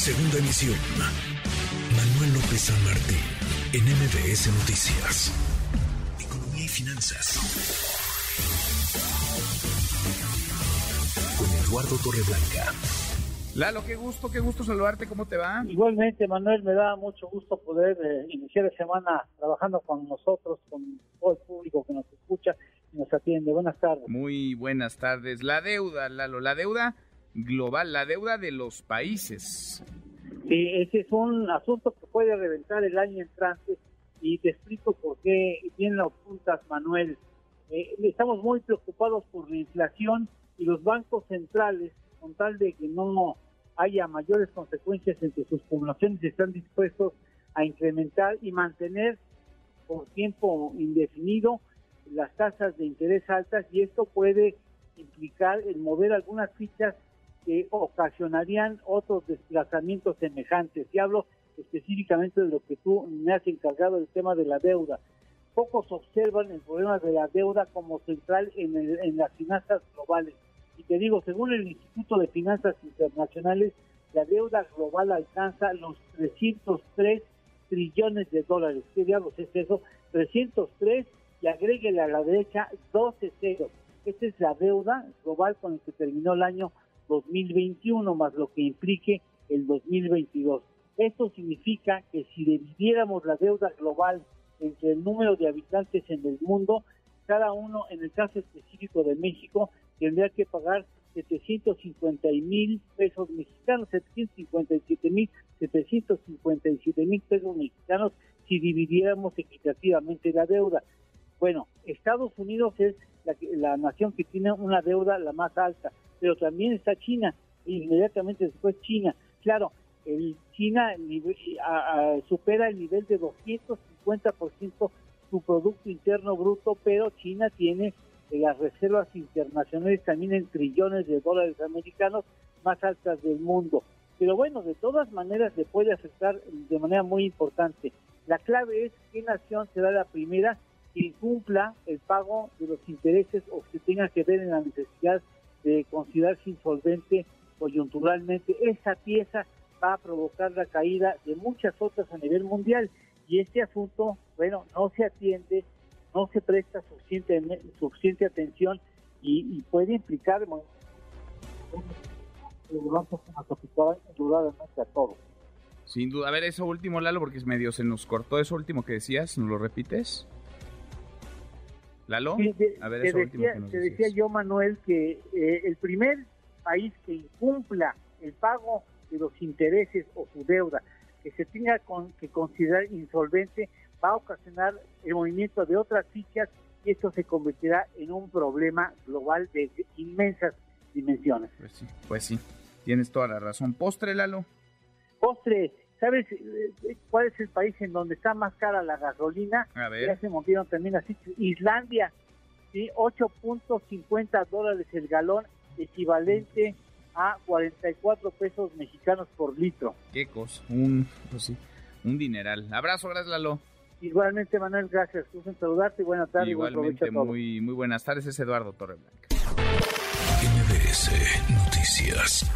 Segunda emisión. Manuel López San Martín, en MBS Noticias. Economía y finanzas. Con Eduardo Torreblanca. Lalo, qué gusto, qué gusto saludarte, ¿cómo te va? Igualmente, Manuel, me da mucho gusto poder eh, iniciar la semana trabajando con nosotros, con todo el público que nos escucha y nos atiende. Buenas tardes. Muy buenas tardes. La deuda, Lalo, la deuda global, la deuda de los países. Sí, ese es un asunto que puede reventar el año entrante y te explico por qué bien lo apuntas, Manuel. Eh, estamos muy preocupados por la inflación y los bancos centrales, con tal de que no haya mayores consecuencias entre sus poblaciones, están dispuestos a incrementar y mantener por tiempo indefinido las tasas de interés altas y esto puede implicar el mover algunas fichas que ocasionarían otros desplazamientos semejantes. Y hablo específicamente de lo que tú me has encargado del tema de la deuda. Pocos observan el problema de la deuda como central en, en las finanzas globales. Y te digo, según el Instituto de Finanzas Internacionales, la deuda global alcanza los 303 trillones de dólares. ¿Qué diablos es eso? 303 y agréguele a la derecha 12 ceros. Esta es la deuda global con la que terminó el año 2021 más lo que implique el 2022. Esto significa que si dividiéramos la deuda global entre el número de habitantes en el mundo, cada uno, en el caso específico de México, tendría que pagar 750 mil pesos mexicanos, 757 mil, 757 mil pesos mexicanos si dividiéramos equitativamente la deuda. Bueno, Estados Unidos es la, la nación que tiene una deuda la más alta, pero también está China, inmediatamente después China. Claro, el China supera el nivel de 250% su Producto Interno Bruto, pero China tiene las reservas internacionales también en trillones de dólares americanos más altas del mundo. Pero bueno, de todas maneras se puede afectar de manera muy importante. La clave es qué nación será la primera que incumpla el pago de los intereses o que tenga que ver en la necesidad de considerarse insolvente coyunturalmente, esa pieza va a provocar la caída de muchas otras a nivel mundial y este asunto, bueno, no se atiende, no se presta suficiente, suficiente atención y, puede implicar. Sin duda. A ver, eso último, Lalo, porque es medio se nos cortó eso último que decías. ¿Nos lo repites? Lalo, a ver, te, decía, te decía, yo, Manuel, que eh, el primer país que incumpla el pago de los intereses o su deuda, que se tenga con, que considerar insolvente, va a ocasionar el movimiento de otras fichas y esto se convertirá en un problema global de inmensas dimensiones. Pues sí, pues sí, tienes toda la razón. Postre, Lalo. Postre, ¿Sabes eh, cuál es el país en donde está más cara la gasolina? A ver. Ya se movieron también así. Islandia, ¿sí? 8.50 dólares el galón, equivalente a 44 pesos mexicanos por litro. Qué cosa, un, pues sí, un dineral. Abrazo, gracias Lalo. Igualmente, Manuel, gracias. Gusto en saludarte y buenas tardes. Igualmente, muy, muy buenas tardes. Es Eduardo Torreblanca. NBS Noticias.